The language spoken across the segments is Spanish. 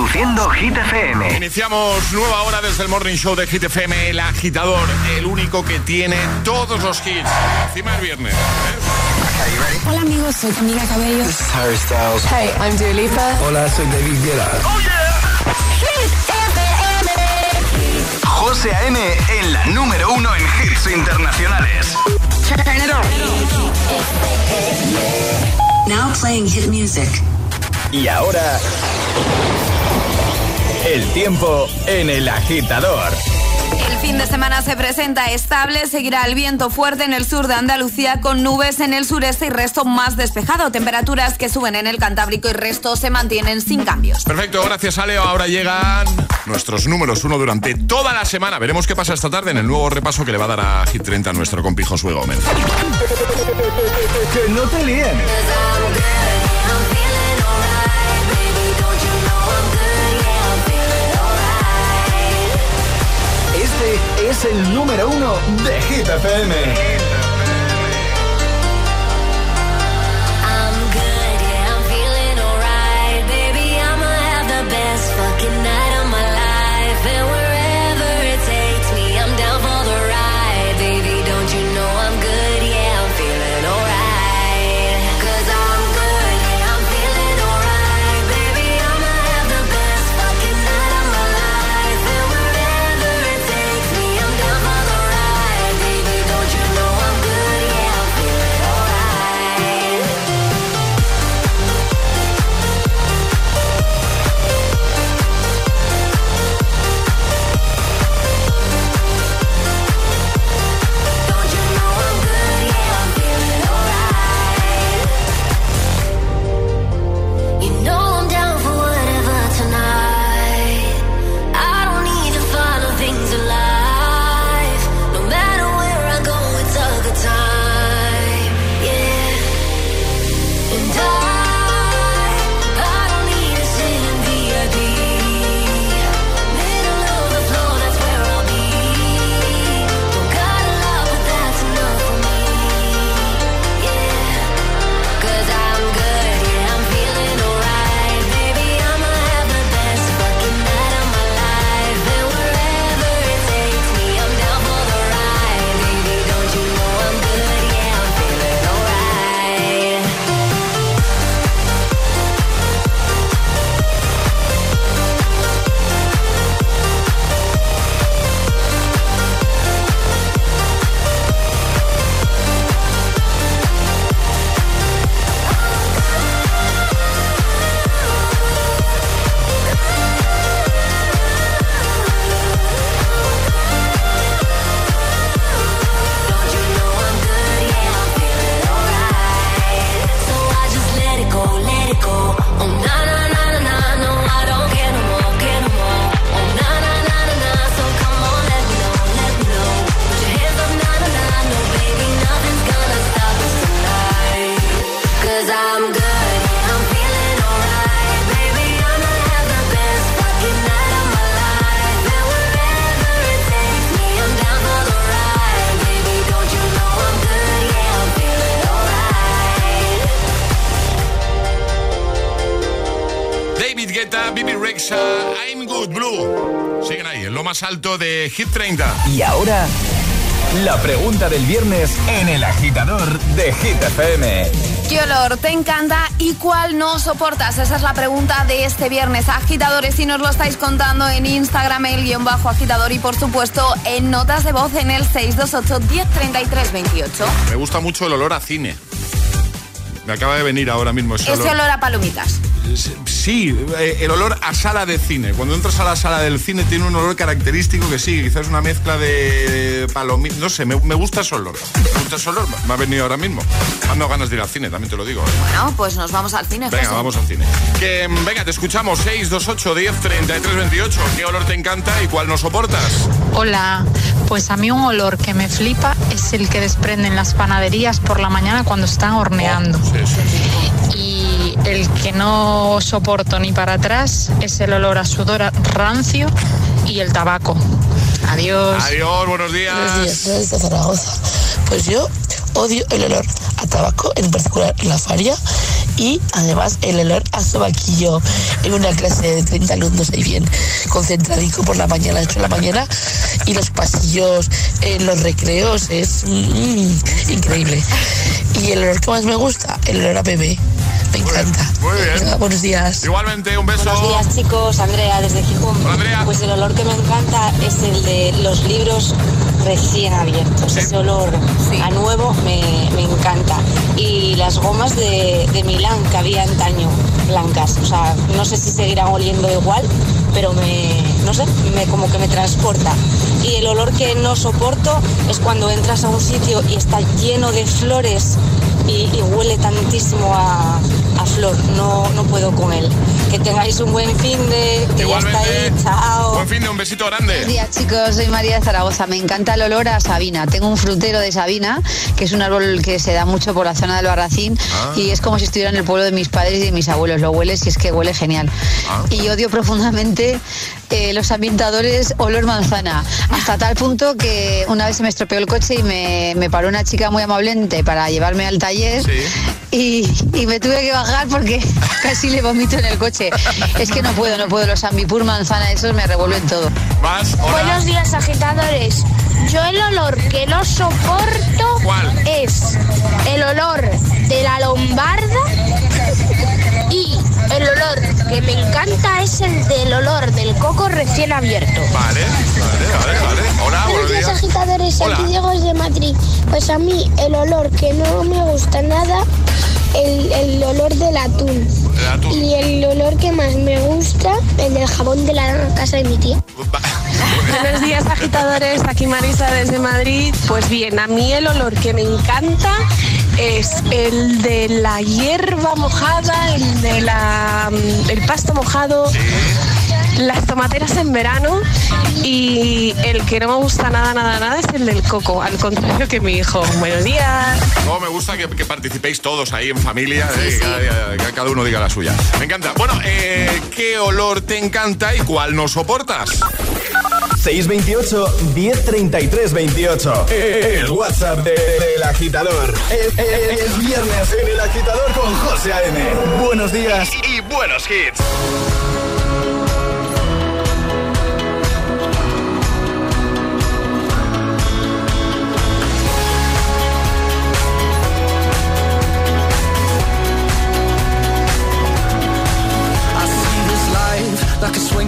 Reproduciendo Hit FM. Iniciamos nueva hora desde el Morning Show de Hit FM, el agitador, el único que tiene todos los hits. Encima el viernes. ¿eh? Hola amigos, soy Camila Cabello. This is Harry Styles. Hey, I'm Dua Lipa. Hola, soy David Guetta. Oh yeah. Hit FM. José A.M. en la número uno en hits internacionales. Turn it on. Now playing hit music. Y ahora, el tiempo en el agitador. El fin de semana se presenta estable, seguirá el viento fuerte en el sur de Andalucía con nubes en el sureste y resto más despejado. Temperaturas que suben en el Cantábrico y resto se mantienen sin cambios. Perfecto, gracias Aleo. Ahora llegan nuestros números uno durante toda la semana. Veremos qué pasa esta tarde en el nuevo repaso que le va a dar a Hit 30 nuestro compijo Sue Gómez. Que no te líen. Es el número uno de Hit FM. Best fucking night of my life. Hit 30. Y ahora, la pregunta del viernes en el agitador de Hit FM. ¿Qué olor te encanta y cuál no soportas? Esa es la pregunta de este viernes. Agitadores, si nos lo estáis contando en Instagram, el guion bajo agitador y por supuesto en notas de voz en el 628 1033 28. Me gusta mucho el olor a cine. Me acaba de venir ahora mismo ese Ese olor. olor a palomitas. Sí, eh, el olor a sala de cine. Cuando entras a la sala del cine tiene un olor característico que sí, quizás una mezcla de palomitas. No sé, me, me gusta ese olor. Me gusta ese olor. Me ha venido ahora mismo. Dado ganas de ir al cine, también te lo digo. ¿eh? Bueno, pues nos vamos al cine. Venga, José. vamos al cine. Que, mm, venga, te escuchamos. 628 10 33 28. ¿Qué olor te encanta y cuál no soportas? Hola, pues a mí un olor que me flipa es el que desprenden las panaderías por la mañana cuando están horneando. Sí, sí. Y el que no soporto ni para atrás es el olor a sudor rancio y el tabaco. Adiós. Adiós, buenos días. Buenos días, soy de Zaragoza. Pues yo odio el olor a tabaco, en particular la faria, y además el olor a sobaquillo en una clase de 30 alumnos ahí bien concentradico por la mañana, a las 8 de la mañana y los pasillos en los recreos es mm, increíble. Y el olor que más me gusta, el olor a bebé. Me encanta. Muy bien. Venga, buenos días. Igualmente, un beso. Buenos días chicos, Andrea desde Gijón. Hola, Andrea. Pues el olor que me encanta es el de los libros recién abiertos. Ese olor a nuevo me, me encanta. Y las gomas de, de Milán que había antaño, blancas. O sea, no sé si seguirán oliendo igual, pero me, no sé, me, como que me transporta. Y el olor que no soporto es cuando entras a un sitio y está lleno de flores y, y huele tantísimo a, a flor. No, no puedo con él. Que tengáis un buen fin de, que ya está ahí. Chao. Buen fin de un besito grande. Buenos días chicos, soy María de Zaragoza. Me encanta el olor a Sabina. Tengo un frutero de Sabina, que es un árbol que se da mucho por la zona del Barracín Ah. y es como si estuviera en el pueblo de mis padres y de mis abuelos. Lo hueles y es que huele genial. Ah. Y odio profundamente eh, los ambientadores olor manzana. Hasta tal punto que una vez se me estropeó el coche y me, me paró una chica muy amablemente para llevarme al taller y, y me tuve que bajar porque casi le vomito en el coche. Es que no puedo, no puedo. Los ambipur manzana, esos me revuelven todo. Más, Buenos días, agitadores. Yo el olor que no soporto es el olor de la lombarda el olor que me encanta es el del olor del coco recién abierto. Vale, vale, vale, vale. Hola, buenos Buenos días, días. agitadores. Hola. Aquí Diego es de Madrid. Pues a mí el olor que no me gusta nada, el, el olor del atún. El atún. Y el olor que más me gusta, el del jabón de la casa de mi tía. Buenos días agitadores, aquí Marisa desde Madrid. Pues bien, a mí el olor que me encanta es el de la hierba mojada, el de la mm, el pasto mojado, las tomateras en verano y el que no me gusta nada, nada, nada es el del coco, al contrario que mi hijo. Buenos días. Cómo me gusta que, que participéis todos ahí en familia, eh, que cada, que cada uno diga la suya. Me encanta. Bueno, eh, ¿qué olor te encanta y cuál no soportas? 628 1033 28. El WhatsApp de- del agitador. Es, es- es viernes en el agitador con José A.M. Buenos días y buenos hits.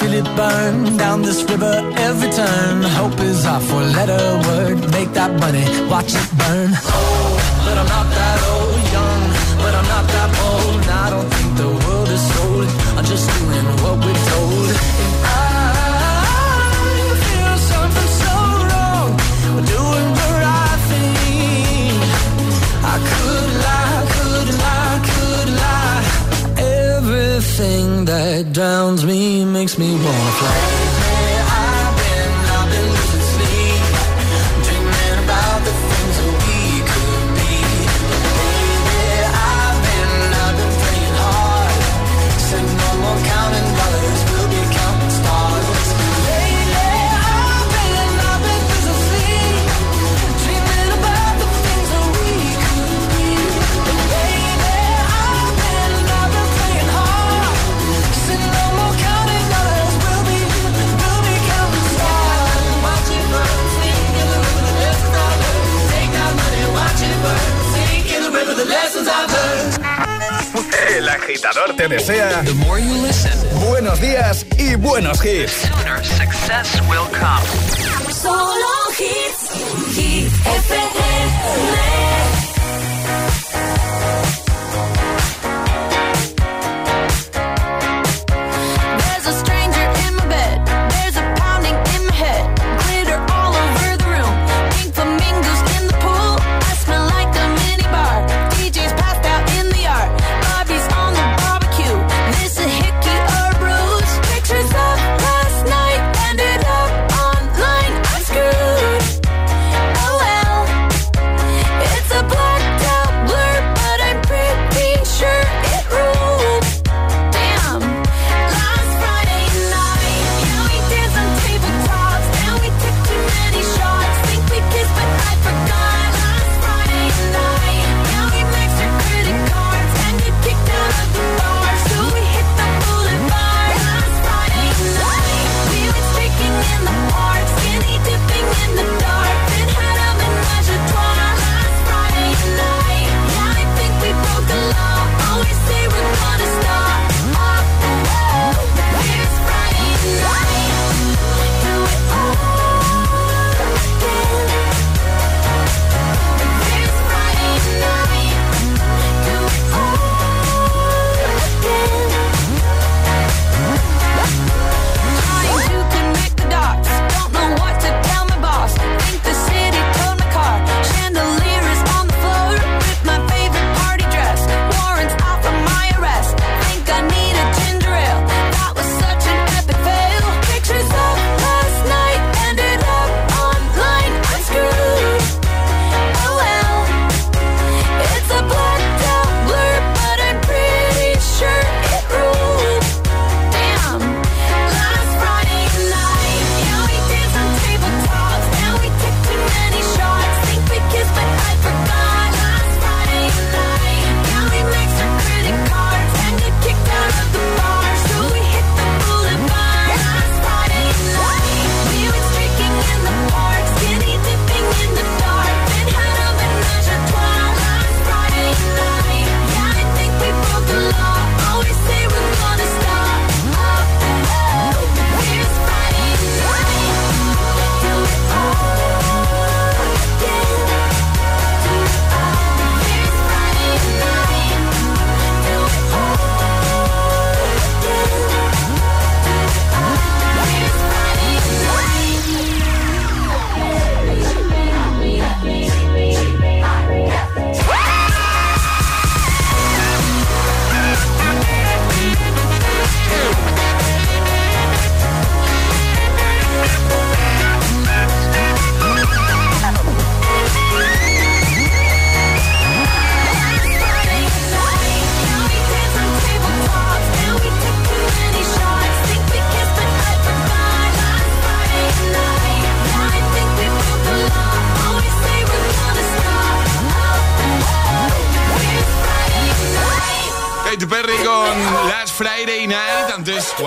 Feel it burn down this river every turn. Hope is our four letter word. Make that money, watch it burn. Old, but I'm not that old. Young, but I'm not that old. I don't think the world is sold. I'm just doing what we're drowns me makes me wanna fly. Te desea buenos días y buenos hits. success will come. Solo hits, Hit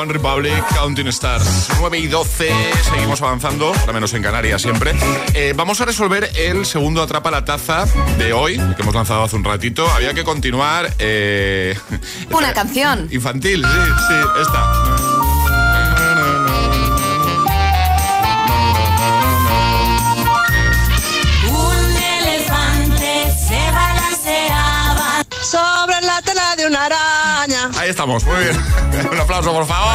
One Republic, Counting Stars. 9 y 12, seguimos avanzando, ahora menos en Canarias siempre. Eh, vamos a resolver el segundo Atrapa la Taza de hoy, que hemos lanzado hace un ratito. Había que continuar... eh, Una canción. Infantil, sí, sí, esta. Un elefante se balanceaba sobre la tela de una araña. Ahí estamos, muy bien. Un aplauso, por favor.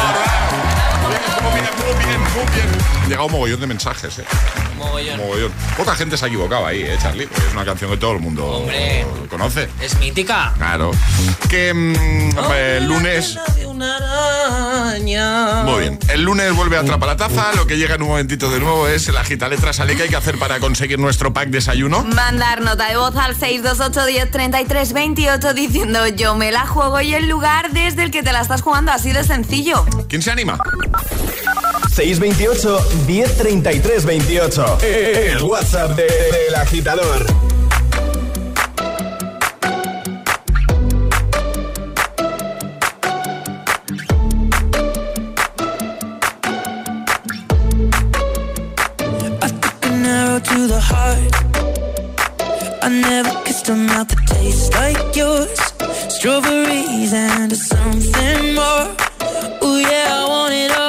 Muy bien, muy bien, muy bien. Han llegado un mogollón de mensajes, eh. Mogollón. Otra gente se ha equivocado ahí, eh, Charlie, porque es una canción que todo el mundo Hombre. conoce. Es mítica. Claro. Que mm, el lunes. Muy bien. El lunes vuelve a atrapar la taza. Lo que llega en un momentito de nuevo es la gita letra sale que hay que hacer para conseguir nuestro pack desayuno. Mandar nota de voz al 628 10 33 28 diciendo yo me la juego y el lugar desde el que te la estás jugando así de sencillo. ¿Quién se anima? 628 1033 28. El WhatsApp del de, agitador. To the heart, I never that like yours. Strawberries and something more. Oh, yeah, I want it all.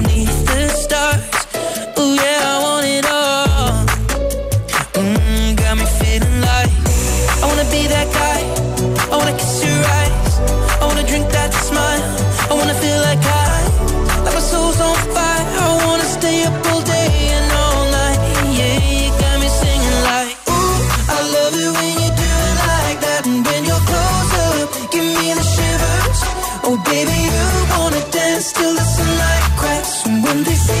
Oh, baby, you wanna dance till the sunlight cracks. And when they say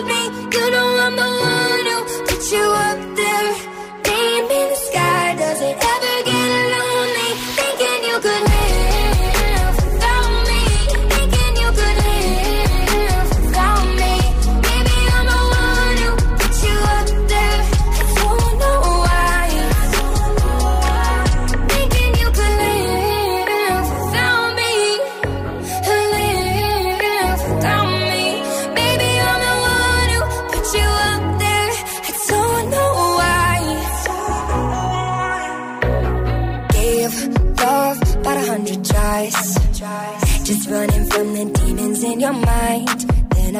you up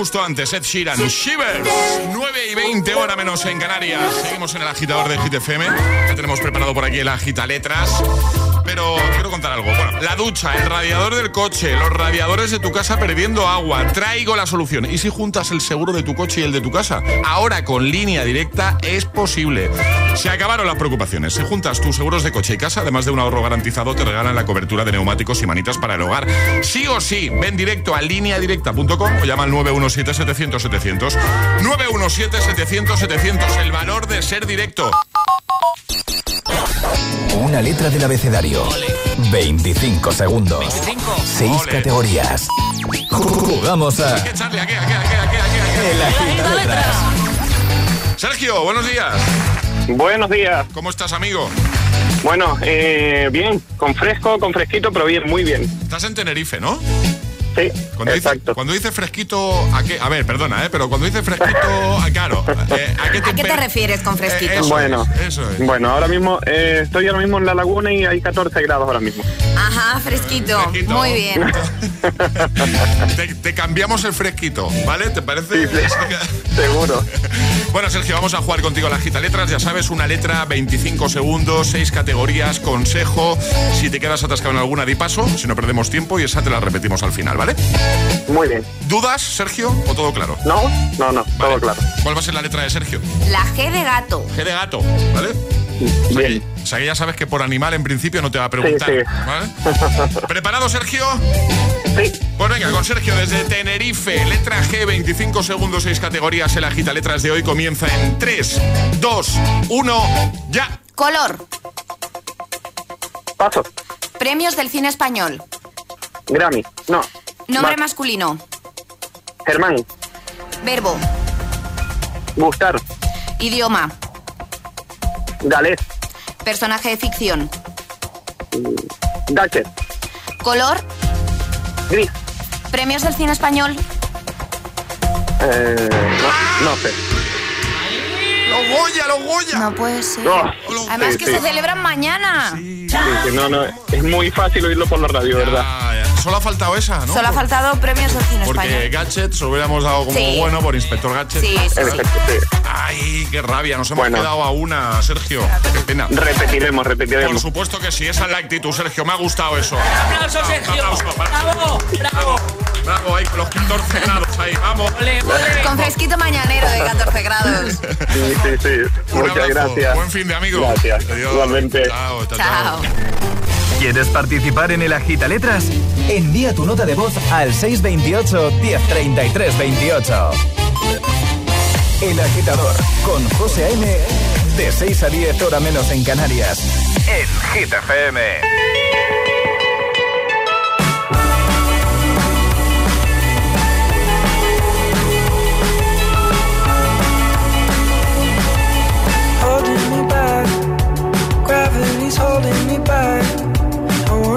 Justo antes Ed Sheeran, Shivers. 9 y 20, hora menos en Canarias. Seguimos en el agitador de Hit FM. Ya tenemos preparado por aquí el agita letras. Pero contar algo. La ducha, el radiador del coche, los radiadores de tu casa perdiendo agua. Traigo la solución. ¿Y si juntas el seguro de tu coche y el de tu casa? Ahora con línea directa es posible. Se acabaron las preocupaciones. Si juntas tus seguros de coche y casa, además de un ahorro garantizado, te regalan la cobertura de neumáticos y manitas para el hogar. Sí o sí, ven directo a lineadirecta.com o llama al 917-700-700. 917-700-700. El valor de ser directo. Una letra del abecedario. 25 segundos. 6 categorías. Jugamos a. Sergio, buenos días. Buenos días. ¿Cómo estás, amigo? Bueno, eh, bien, con fresco, con fresquito, pero bien, muy bien. Estás en Tenerife, ¿no? Sí, Cuando dice, cuando dice fresquito, ¿a qué? A ver, perdona, ¿eh? Pero cuando dice fresquito, ah, claro, eh, ¿a qué, ¿A qué te refieres con fresquito? Eh, eso bueno, es, eso es. bueno, ahora mismo eh, estoy ahora mismo en la laguna y hay 14 grados ahora mismo. Ajá, fresquito. Fresquito. Muy bien. Te, te cambiamos el fresquito, ¿vale? ¿Te parece? Seguro. Bueno, Sergio, vamos a jugar contigo a la gita letras. Ya sabes, una letra, 25 segundos, 6 categorías, consejo. Si te quedas atascado en alguna, di paso. Si no perdemos tiempo y esa te la repetimos al final, ¿vale? Muy bien. ¿Dudas, Sergio, o todo claro? No, no, no, todo claro. ¿Cuál va a ser la letra de Sergio? La G de gato. G de gato, ¿vale? O sea, que, o sea que ya sabes que por animal en principio no te va a preguntar. Sí, sí. ¿vale? ¿Preparado, Sergio? Sí. Pues venga, con Sergio desde Tenerife. Letra G, 25 segundos, 6 categorías. El agita letras de hoy comienza en 3, 2, 1, ya. Color. Paso. Premios del cine español. Grammy. No. Nombre Ma- masculino. Germán. Verbo. Gustar. Idioma. Galés. Personaje de ficción. Gatcher. Color. Gris. Premios del cine español. Eh, no, no sé. ¡Los Goya, los Goya! No puede ser. Además sí, que sí. se celebran mañana. Sí, sí, no, no, es muy fácil oírlo por la radio, ¿verdad? Solo ha faltado esa, ¿no? Solo ha faltado premios del cine Porque español. Gadget se lo hubiéramos dado como Sí. bueno por Inspector Gadget. Sí, sí. Ay, qué rabia. Nos hemos Bueno. quedado a una, Sergio. Qué pena. Repetiremos, Por repetiremos. supuesto que sí, esa es la actitud, Sergio. Me ha gustado eso. ¡Aplauso, Un Sergio! aplauso ¡Bravo! ¡Bravo! Bravo, ahí con los 14 grados ahí. Vamos. ¡Ole, ole! Con fresquito mañanero de 14 grados. Sí, sí, sí. Un Muchas abrazo. gracias. Buen fin de amigo. Gracias. Adiós. Igualmente. Chao, chao, Chao. ¿Quieres participar en el Agita Letras? Envía tu nota de voz al 628 1033 28. El Agitador con José A.M. De 6 a 10 hora menos en Canarias. En Hit FM. holding me back.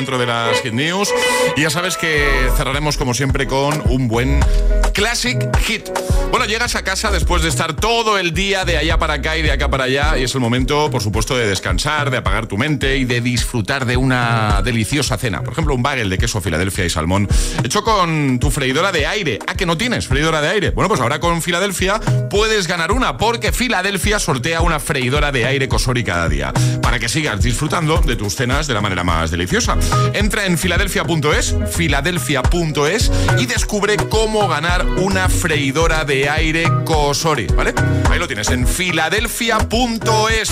Dentro de las Hit News. Y ya sabes que cerraremos, como siempre, con un buen Classic Hit. Bueno, llegas a casa después de estar todo el día de allá para acá y de acá para allá. Y es el momento, por supuesto, de descansar, de apagar tu mente y de disfrutar de una deliciosa cena. Por ejemplo, un bagel de queso Filadelfia y salmón hecho con tu freidora de aire. ¿A que no tienes freidora de aire? Bueno, pues ahora con Filadelfia puedes ganar una porque Filadelfia sortea una freidora de aire Cosori cada día para que sigas disfrutando de tus cenas de la manera más deliciosa. Entra en filadelfia.es, filadelfia.es y descubre cómo ganar una freidora de aire Cosori, ¿vale? Ahí lo tienes en filadelfia.es.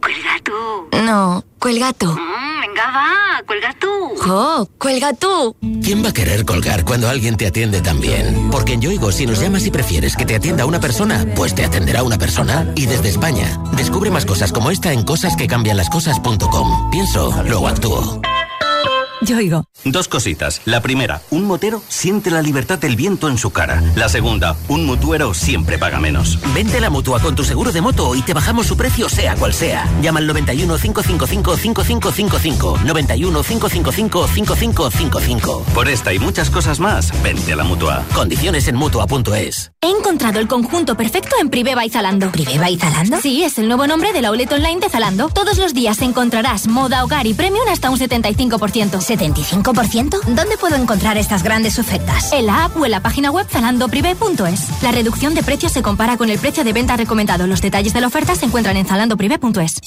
Cuelga tú. No, cuelga tú. Venga, va, cuelga tú. ¡Jo! ¡Cuelga tú! ¿Quién va a querer colgar cuando alguien te atiende tan bien? Porque en Yoigo, si nos llamas y prefieres que te atienda una persona, pues te atenderá una persona. Y desde España, descubre más cosas como esta en cosasquecambianlascosas.com. Pienso, luego actúo. Yoigo. Dos cositas. La primera, un motero siente la libertad del viento en su cara. La segunda, un mutuero siempre paga menos. Vente a la mutua con tu seguro de moto y te bajamos su precio sea cual sea. Llama al 91 555 5555. 91 555 5555. Por esta y muchas cosas más, vente a la mutua. Condiciones en mutua.es. He encontrado el conjunto perfecto en Priveva y Zalando. ¿Priveva y Zalando? Sí, es el nuevo nombre del outlet online de Zalando. Todos los días encontrarás moda, hogar y premium hasta un 75%. ¿75%? ¿Dónde puedo encontrar estas grandes ofertas? En la app o en la página web zalandoprivé.es. La reducción de precios se compara con el precio de venta recomendado. Los detalles de la oferta se encuentran en zalandoprivé.es.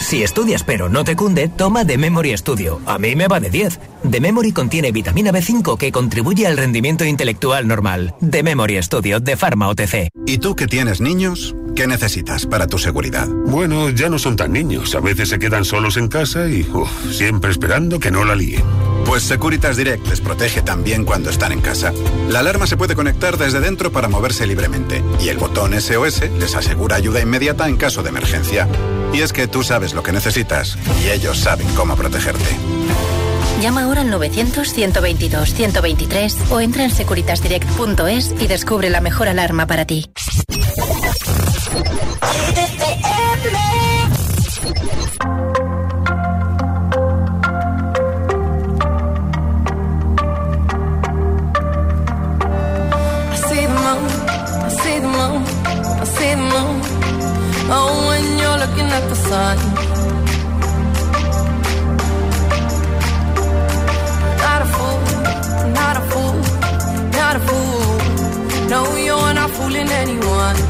Si estudias pero no te cunde, toma The Memory Studio. A mí me va de 10. The Memory contiene vitamina B5 que contribuye al rendimiento intelectual normal. The Memory Studio de Pharma OTC. ¿Y tú que tienes niños? ¿Qué necesitas para tu seguridad? Bueno, ya no son tan niños. A veces se quedan solos en casa y uf, siempre esperando que no la líen. Pues Securitas Direct les protege también cuando están en casa. La alarma se puede conectar desde dentro para moverse libremente y el botón SOS les asegura ayuda inmediata en caso de emergencia. Y es que tú sabes lo que necesitas y ellos saben cómo protegerte. Llama ahora al 900-122-123 o entra en securitasdirect.es y descubre la mejor alarma para ti. I see the moon, I see the moon, I see the moon. Oh, when you're looking at the sun. Not a fool, not a fool, not a fool. No, you're not fooling anyone.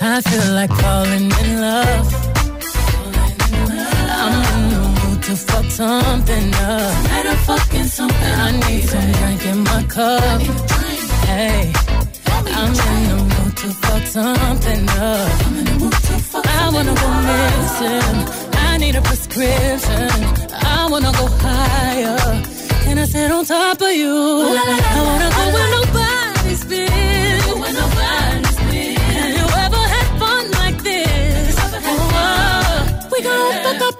I feel like falling in love. I'm in the mood to fuck something up. Fucking something. I need some drink in my cup. Hey, I'm in the mood to fuck something up. I wanna go missing. I need a prescription. I wanna go higher. Can I sit on top of you? I wanna go where nobody's Yeah.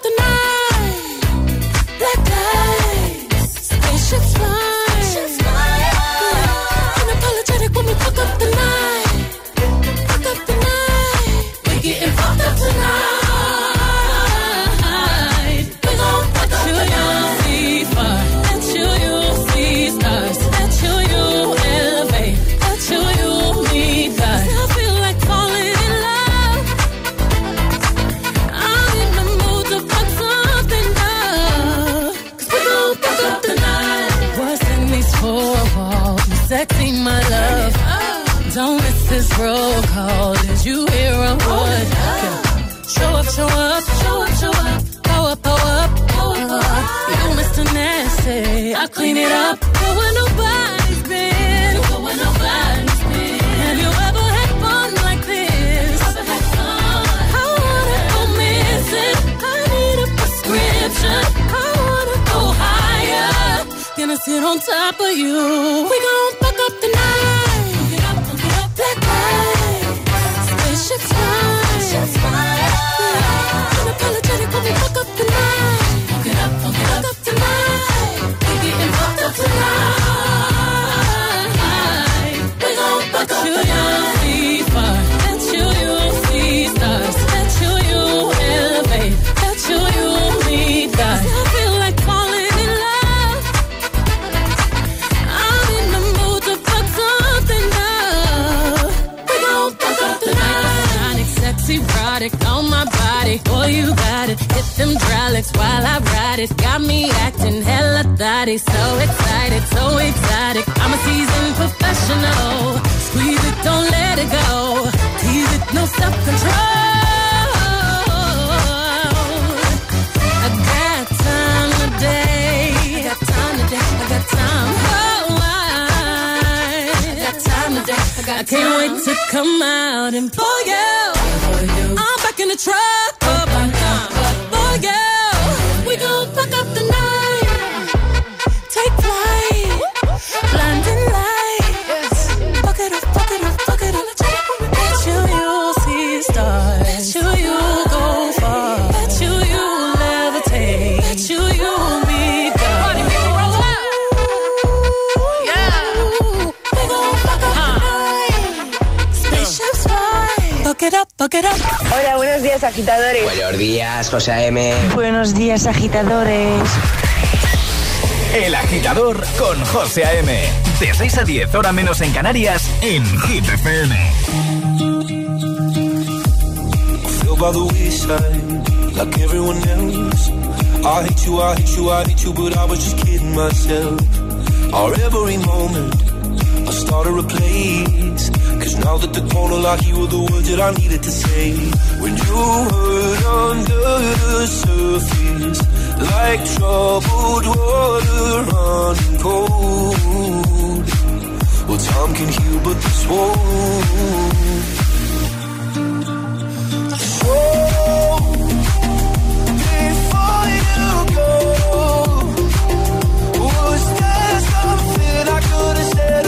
Call. Did you hear a word? Oh, show up, show up, show up, show up. Pow up, pow up, pow up. You Mr. Nasty, I clean it up. Go where nobody's been. Go where nobody's been. Have you ever had fun like this? I wanna go missing. I need a prescription. I wanna go higher. Gonna sit on top of you. We gon' Boy, you got it. Hit them hydraulics while I ride it. Got me acting hella thotty. So excited, so exotic. I'm a seasoned professional. Squeeze it, don't let it go. Tease it, no self control. I got time today. I got time today. I got time. Oh, I got time today. I, got I can't wait to come out and pull you. I'm back in the truck. Agitadores. Buenos días, José A.M. Buenos días, agitadores. El Agitador con José A.M. De 6 a 10, hora menos en Canarias, en Hit FM. by the wayside like everyone else. I hate you, I hate you, I hate you, but I was just kidding myself. Our every moment, started a place. Cause now that the corner like you were the words that I needed to say. When you hurt under the surface, like troubled water running cold. Well, time can heal, but this won't. Was there something I could have said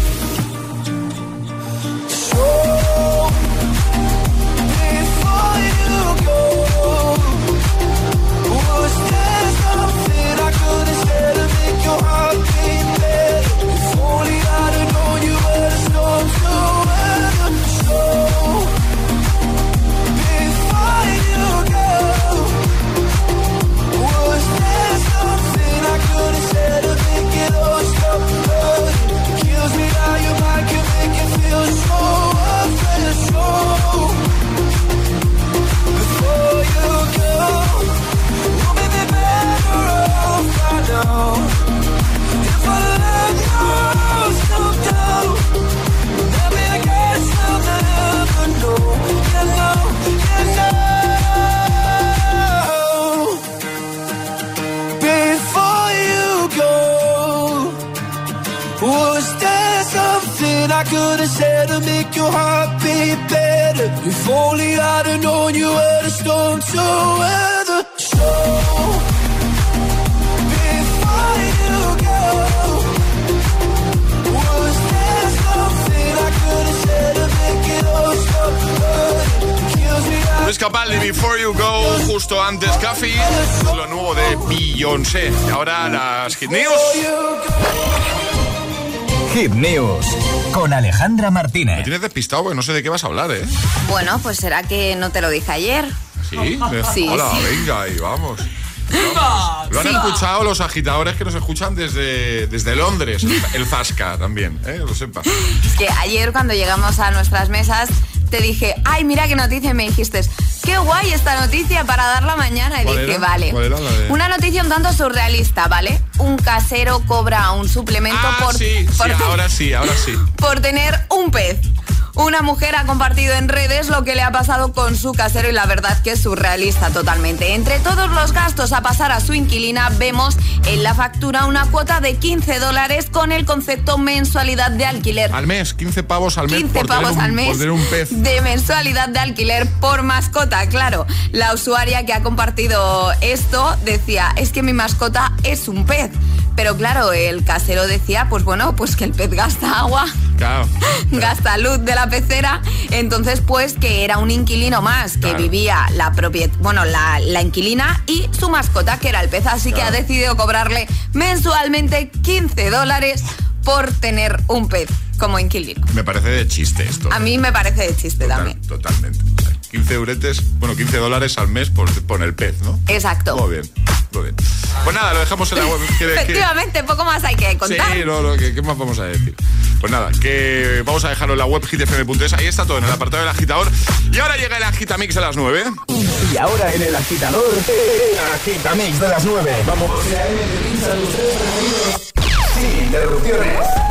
Alejandra Me Martínez. tienes despistado porque no sé de qué vas a hablar, ¿eh? Bueno, pues será que no te lo dije ayer. Sí. Sí, Hola, sí. venga, ahí vamos. Vamos. Lo han Sí. escuchado los agitadores que nos escuchan desde, desde Londres, el Zasca también, ¿eh? Lo sepa. Es que ayer cuando llegamos a nuestras mesas te dije, ay, mira qué noticia y me dijiste, qué guay esta noticia para darla mañana. Y ¿Cuál dije, era? vale. ¿Cuál era la de- Una noticia un tanto surrealista, ¿vale? Un casero cobra un suplemento Ah, por, sí, sí, por, ahora sí, ahora sí. por tener un pez. Una mujer ha compartido en redes lo que le ha pasado con su casero y la verdad que es surrealista totalmente. Entre todos los gastos a pasar a su inquilina vemos en la factura una cuota de 15 dólares con el concepto mensualidad de alquiler. Al mes, 15 pavos al mes 15 por tener pavos un- al mes por un pez. de mensualidad de alquiler por mascota, claro. La usuaria que ha compartido esto decía, es que mi mascota es un pez. Pero claro, el casero decía, pues bueno, pues que el pez gasta agua, Claro. gasta luz de la pecera, entonces pues que era un inquilino más, que vivía la propiedad, bueno, la, la inquilina y su mascota, que era el pez, así que ha decidido cobrarle mensualmente 15 dólares por tener un pez como inquilino. Me parece de chiste esto. A mí me parece de chiste también. Totalmente. 15 euretes, bueno, 15 dólares al mes por, por el pez, ¿no? Exacto. Muy bien, muy bien. Pues nada, lo dejamos en la web. ¿Quiere- quiere- Efectivamente, poco más hay que contar. Sí, no, no, ¿qué, qué más vamos a decir? Pues nada, que vamos a dejarlo en la web hitfm.es, ahí está todo en el apartado del agitador. Y ahora llega el agitamix a las 9. Y ahora en el agitador, el agitamix de las 9. Vamos. Sin interrupciones.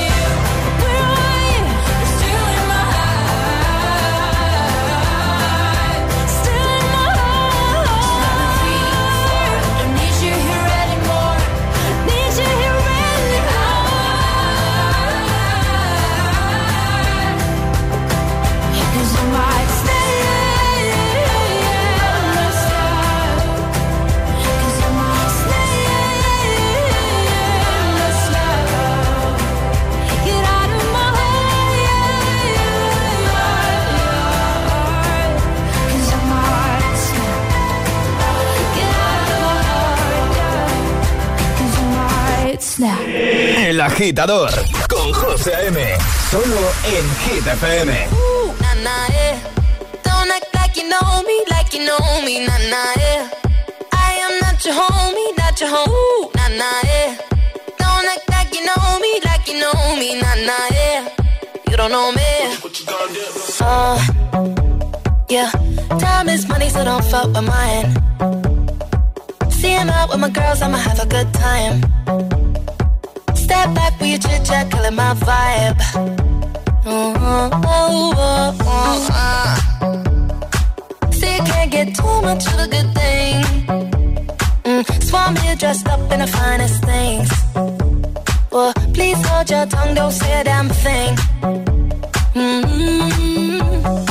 Agitador con José A.M. Solo en Hit FM. Ooh, nah, nah, yeah. Don't act like you know me, like you know me, nah, nah, yeah. I am not your homie, not your home, Ooh, nah, nah, yeah. Don't act like you know me, like you know me, nah, nah, yeah. You don't know me. Uh, yeah. Time is money, so don't fuck with mine. Seeing out with my girls, I'ma have a good time. Step back your chit chat, killing my vibe. Oh, oh, oh, oh, uh. See, can't get too much of a good thing. Mm, Swan here dressed up in the finest things. Well, please hold your tongue, don't say a damn thing. Mm-hmm.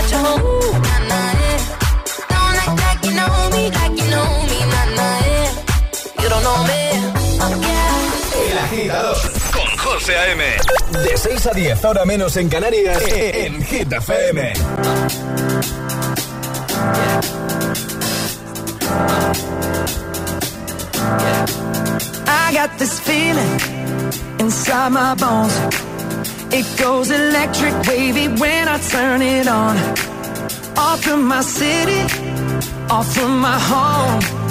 José A.M. De 6 a 10, ahora menos en Canarias, en Hit FM. I got this feeling inside my bones. It goes electric wavy when I turn it on. Off from my city, off from my home.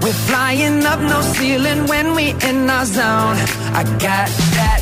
We're flying up no ceiling when we in our zone. I got that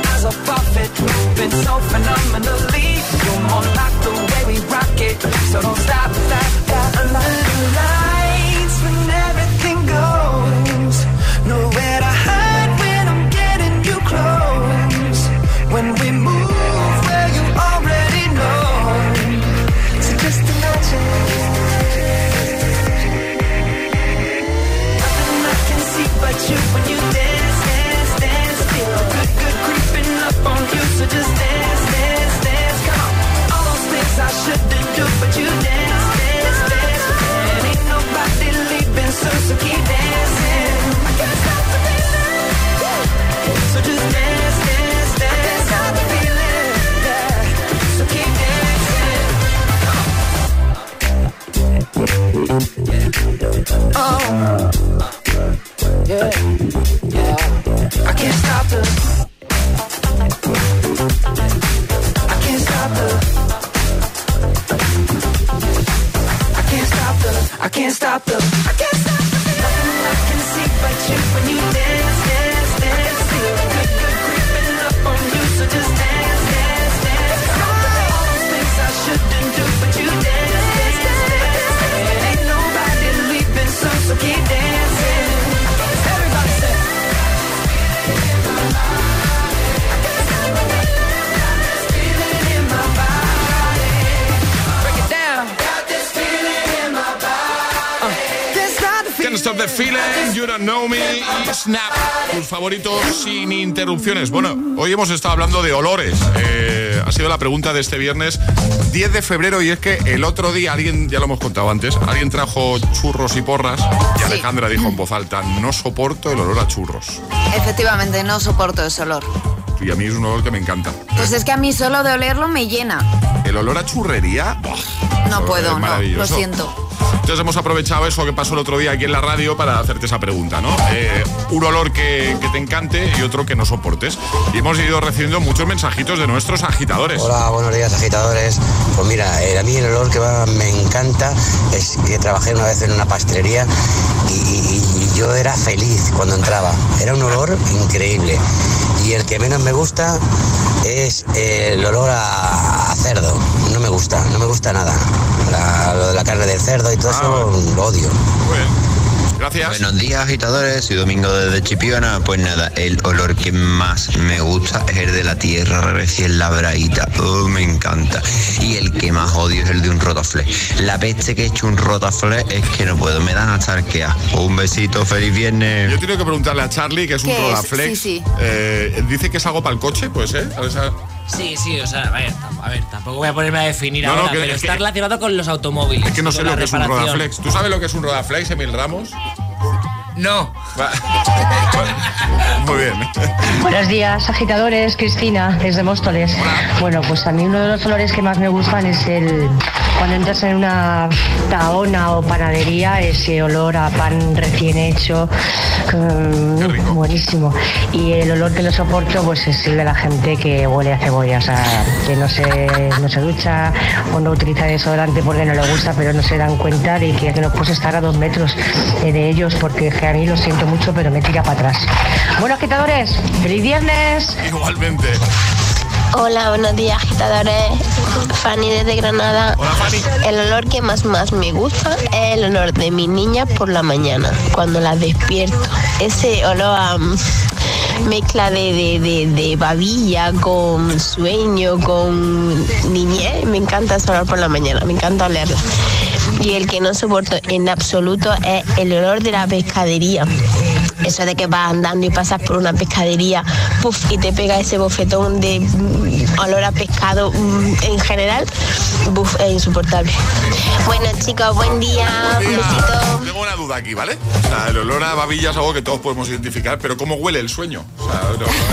off of it, moving so phenomenally. You're more like the way we rock it, so don't stop, stop, stop. Under the tus favoritos sin interrupciones. Bueno, hoy hemos estado hablando de olores. Eh, ha sido la pregunta de este viernes 10 de febrero y es que el otro día alguien, ya lo hemos contado antes, alguien trajo churros y porras y Alejandra dijo en voz alta, no soporto el olor a churros. Efectivamente, no soporto ese olor. Y a mí es un olor que me encanta. Pues es que a mí solo de olerlo me llena. El olor a churrería, ¡buah! No puedo, no, lo siento. Hemos aprovechado eso que pasó el otro día aquí en la radio para hacerte esa pregunta, ¿no? Eh, un olor que, te encante y otro que no soportes. Y hemos ido recibiendo muchos mensajitos de nuestros agitadores. Hola, buenos días agitadores. Pues mira, eh, a mí el olor que me encanta es que trabajé una vez en una pastelería y, yo era feliz cuando entraba. Era un olor increíble. Y el que menos me gusta es el olor a cerdo. No me gusta, no me gusta nada. La- lo de la carne del cerdo y todo eso lo odio. Gracias. Buenos días, agitadores. Soy Domingo desde Chipiona. Pues nada, el olor que más me gusta es el de la tierra recién labradita. Oh, me encanta. Y el que más odio es el de un rotafle. La peste que he hecho un rotafle es que no puedo. Me dan hasta arquea. Un besito, feliz viernes. Yo tengo que preguntarle a Charlie, que es un sí. Eh, dice que es algo para el coche, pues, ¿eh? A ver, esa- Sí, sí, o sea, a ver, a ver, tampoco voy a ponerme a definir No, no, ahora, que- pero es está que- relacionado con los automóviles. Es que no sé lo que es un. Rodaflex. ¿Tú sabes lo que es un Rodaflex, Emil Ramos? No. Muy bien. Buenos días, agitadores. Cristina, desde Móstoles. Bueno, pues a mí uno de los olores que más me gustan es el cuando entras en una taona o panadería, ese olor a pan recién hecho, mm, buenísimo. Y el olor que no soporto, pues es el de la gente que huele a cebolla, o sea, que no se, no se ducha o no utiliza desodorante porque no le gusta, pero no se dan cuenta de que, que no puedes estar a dos metros de ellos porque que a mí lo siento mucho, pero me tira para atrás. Bueno, agitadores, feliz viernes. Igualmente. Hola, buenos días, agitadores. Fanny desde Granada. El olor que más más me gusta es el olor de mi niña por la mañana, cuando la despierto. Ese olor a mm, mezcla de, de, de- de babilla con sueño, con niñez. Me encanta ese olor por la mañana, me encanta olerla. Y el que no soporto en absoluto es el olor de la pescadería. Eso de que vas andando y pasas por una pescadería puff, y te pega ese bofetón de mm, olor a pescado mm, en general, buf, es insoportable. Bueno chicos, buen día, un. Tengo una duda aquí, ¿vale? O sea, el olor a babilla es algo que todos podemos identificar, pero ¿cómo huele el sueño? O sea,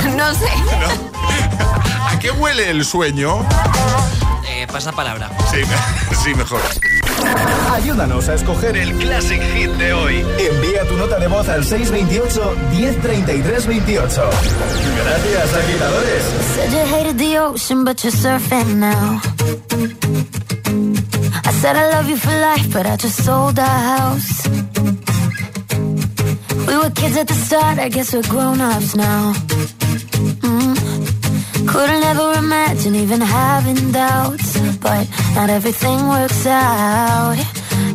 no- No sé. ¿A qué huele el sueño? Eh, pasa palabra. Sí, sí, mejor. Ayúdanos a escoger el Classic Hit de hoy. Envía tu nota de voz al 628 1033 28. Gracias, agitadores. Said you hated the ocean, but you're surfing now. I said I love you for life, but I just sold our house. We were kids at the start, I guess we're grown ups now. Mm. Couldn't ever imagine even having doubts, but not everything works out.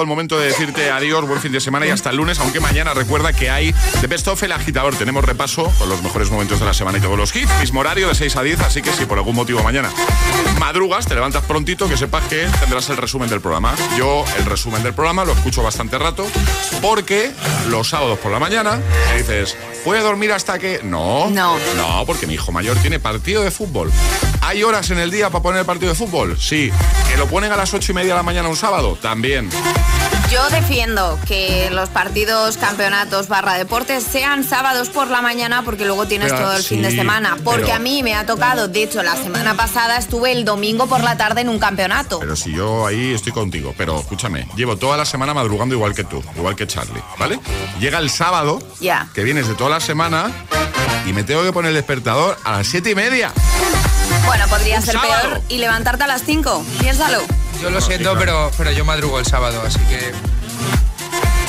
llegado el momento de decirte adiós, buen fin de semana y hasta el lunes, aunque mañana recuerda que hay The Best of El Agitador. Tenemos repaso con los mejores momentos de la semana y todos los hits. Mismo horario de 6 a 10, así que si por algún motivo mañana madrugas, te levantas prontito, que sepas que tendrás el resumen del programa. Yo el resumen del programa lo escucho bastante rato, porque los sábados por la mañana me dices, ¿puede dormir hasta que...? No, No. no, porque mi hijo mayor tiene partido de fútbol. ¿Hay horas en el día para poner el partido de fútbol? Sí. ¿Que lo ponen a las ocho y media de la mañana un sábado? También. Yo defiendo que los partidos, campeonatos, barra deportes sean sábados por la mañana porque luego tienes Pero, todo el fin de semana. Porque pero- a mí me ha tocado, de hecho, la semana pasada estuve el domingo por la tarde en un campeonato. Pero si yo ahí estoy contigo, pero escúchame, llevo toda la semana madrugando igual que tú, igual que Charlie, ¿vale? Llega el sábado, Ya. que vienes de toda la semana, y me tengo que poner el despertador a las siete y media. Bueno, podría ser sábado. peor y levantarte a las 5. Piénsalo. Yo lo siento, pero, pero yo madrugo el sábado, así que.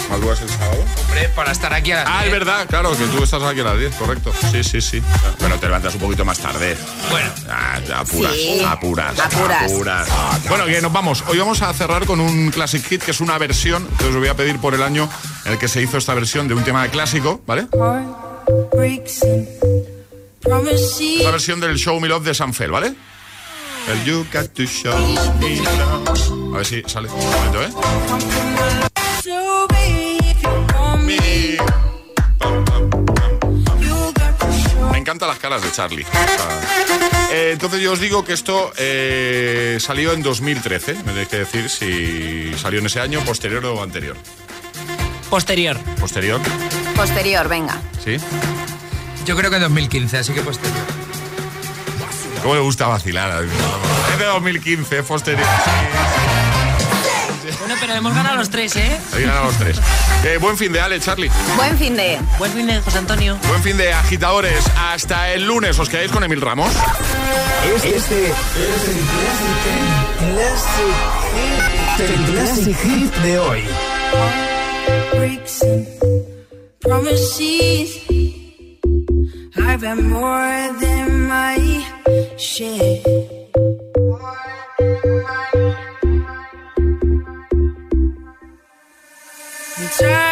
¿Madrugas el sábado? Hombre, para estar aquí a las Ah, es 10. verdad, claro, que tú estás aquí a las 10, correcto. Sí, sí, sí. Bueno, te levantas un poquito más tarde. Bueno. Ah, te apuras, Sí. apuras, Apuras. apuras. Bueno, que nos vamos. Hoy vamos a cerrar con un Classic Hit, que es una versión, que os voy a pedir por el año en el que se hizo esta versión de un tema clásico, ¿vale? La versión del Show Me Love de Sanfel, ¿vale? El You Got to Show Me Love. A ver si sale. Un momento, ¿eh? Me, encantan las caras de Charlie. Eh, entonces yo os digo que esto eh, salió en 2013. Me tenéis que decir si salió en ese año, posterior o anterior. Posterior. Posterior, Posterior, venga. ¿sí? Yo creo que en 2015, así que posterior. ¿Cómo le gusta vacilar? Es de 2015, posterior. Bueno, pero hemos ganado los tres, ¿eh? Ahí ganan los tres. Eh, buen fin de Ale, Charlie. Buen fin de. Buen fin de José Antonio. Buen fin de agitadores. Hasta el lunes. ¿Os quedáis con Emil Ramos? Este es el Classic, el Classic Hit de hoy. about more than my shit. More than my, my.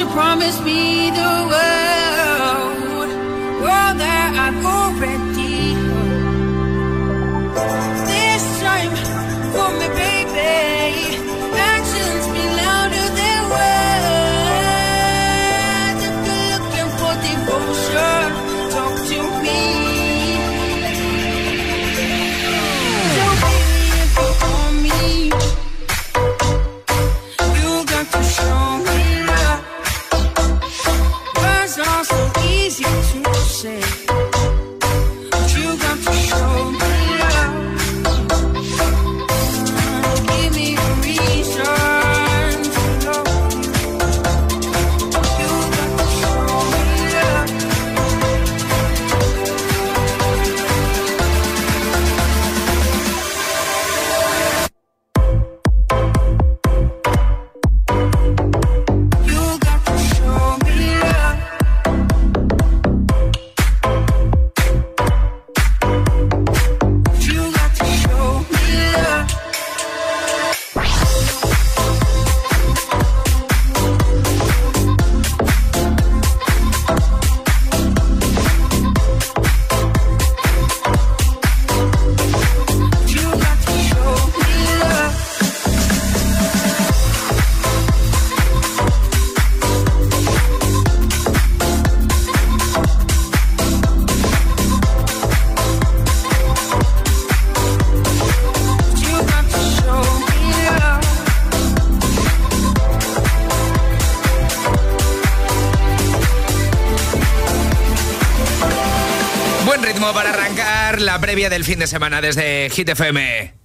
You promise me the world, world that I've already previa del fin de semana desde Hit FM.